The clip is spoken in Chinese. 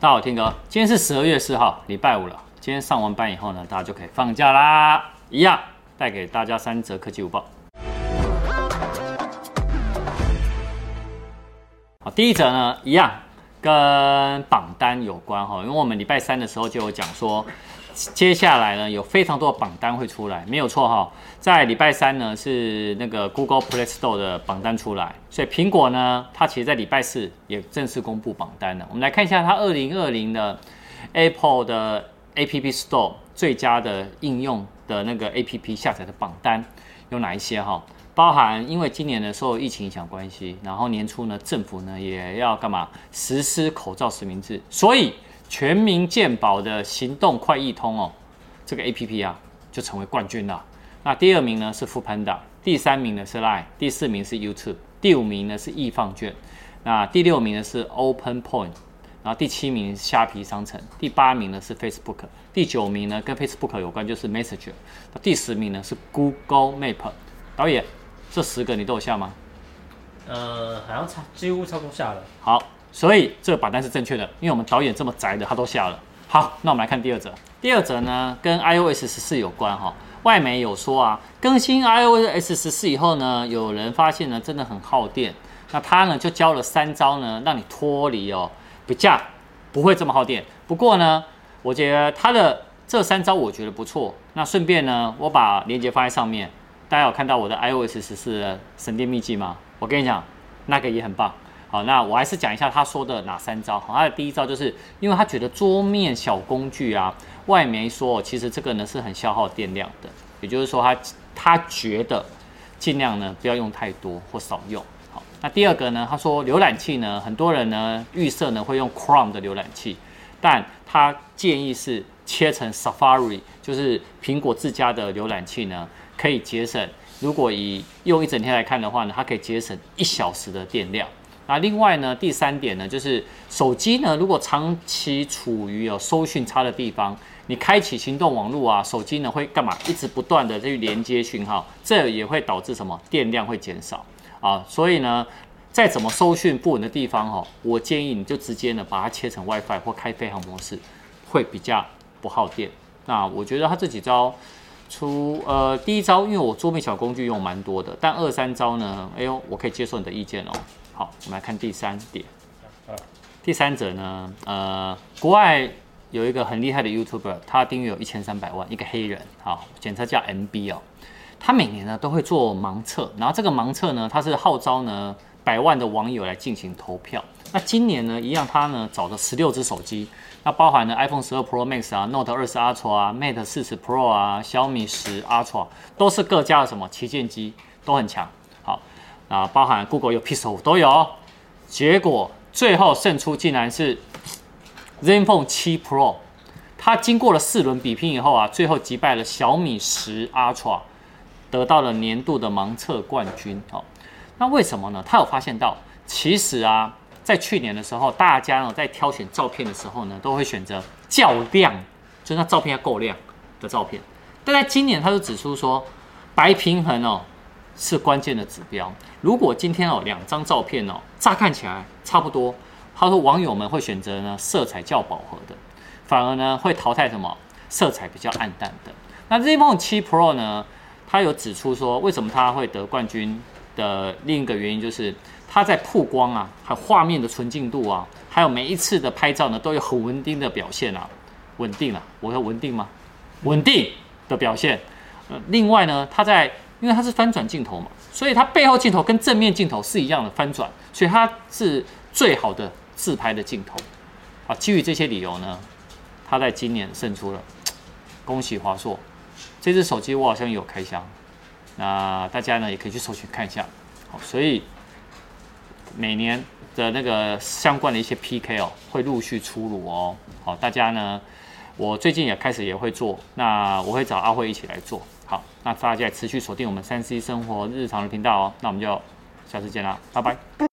大家好，天哥，今天是十二月四号，礼拜五了。今天上完班以后呢，大家就可以放假啦。一样带给大家三则科技午报。好，第一则呢，一样跟榜单有关哈，因为我们礼拜三的时候就有讲说。接下来呢，有非常多的榜单会出来，没有错哈。在礼拜三呢，是那个 Google Play Store 的榜单出来，所以苹果呢，它其实在礼拜四也正式公布榜单了。我们来看一下它二零二零的 Apple 的 App Store 最佳的应用的那个 App 下载的榜单有哪一些哈？包含因为今年的受疫情影响关系，然后年初呢，政府呢也要干嘛实施口罩实名制，所以。全民健保的行动快易通哦，这个 A P P 啊就成为冠军了。那第二名呢是 Foodpanda，第三名呢是 Line，第四名是 YouTube，第五名呢是易放券，那第六名呢是 Open Point，然后第七名虾皮商城，第八名呢是 Facebook，第九名呢跟 Facebook 有关就是 Messenger，第十名呢是 Google Map。导演，这十个你都有下吗？呃，好像差几乎差不多下了。好。所以这个榜单是正确的，因为我们导演这么宅的，他都下了。好，那我们来看第二则。第二则呢，跟 iOS 十四有关哈。外媒有说啊，更新 iOS 十四以后呢，有人发现呢，真的很耗电。那他呢就教了三招呢，让你脱离哦，比较不会这么耗电。不过呢，我觉得他的这三招我觉得不错。那顺便呢，我把链接放在上面，大家有看到我的 iOS 十四的省电秘籍吗？我跟你讲，那个也很棒。好，那我还是讲一下他说的哪三招。好，他的第一招就是，因为他觉得桌面小工具啊，外媒说其实这个呢是很消耗电量的，也就是说他他觉得尽量呢不要用太多或少用。好，那第二个呢，他说浏览器呢，很多人呢预设呢会用 Chrome 的浏览器，但他建议是切成 Safari，就是苹果自家的浏览器呢，可以节省，如果以用一整天来看的话呢，它可以节省一小时的电量。那另外呢，第三点呢，就是手机呢，如果长期处于有收讯差的地方，你开启行动网络啊，手机呢会干嘛？一直不断的去连接讯号，这也会导致什么？电量会减少啊。所以呢，在怎么收讯不稳的地方哈，我建议你就直接呢把它切成 WiFi 或开飞航模式，会比较不耗电。那我觉得他这几招，出呃第一招，因为我桌面小工具用蛮多的，但二三招呢，哎呦，我可以接受你的意见哦。好，我们来看第三点。第三者呢，呃，国外有一个很厉害的 YouTuber，他订阅有一千三百万，一个黑人，好，简称叫 MB 哦。他每年呢都会做盲测，然后这个盲测呢，他是号召呢百万的网友来进行投票。那今年呢，一样他呢找了十六只手机，那包含了 iPhone 十二 Pro Max 啊、Note 二十 Ultra 啊、Mate 四十 Pro 啊、小米十 Ultra，都是各家的什么旗舰机，都很强。啊，包含 Google 有 Pixel 都有，结果最后胜出竟然是 ZenFone 7 Pro，它经过了四轮比拼以后啊，最后击败了小米十 Ultra，得到了年度的盲测冠军。哦，那为什么呢？他有发现到，其实啊，在去年的时候，大家呢在挑选照片的时候呢，都会选择较亮，就是那照片要够亮的照片。但在今年，他就指出说，白平衡哦。是关键的指标。如果今天哦两张照片哦，乍看起来差不多，他说网友们会选择呢色彩较饱和的，反而呢会淘汰什么色彩比较暗淡的。那 Z Phone 7 Pro 呢，他有指出说，为什么他会得冠军的另一个原因就是它在曝光啊，还有画面的纯净度啊，还有每一次的拍照呢都有很稳定的表现啊，稳定啊，我说稳定吗？稳定的表现。呃，另外呢，它在因为它是翻转镜头嘛，所以它背后镜头跟正面镜头是一样的翻转，所以它是最好的自拍的镜头。啊，基于这些理由呢，它在今年胜出了，恭喜华硕。这只手机我好像有开箱，那大家呢也可以去搜寻看一下。好，所以每年的那个相关的一些 PK 哦，会陆续出炉哦。好，大家呢，我最近也开始也会做，那我会找阿辉一起来做。好，那大家持续锁定我们三 C 生活日常的频道哦。那我们就下次见啦，拜拜。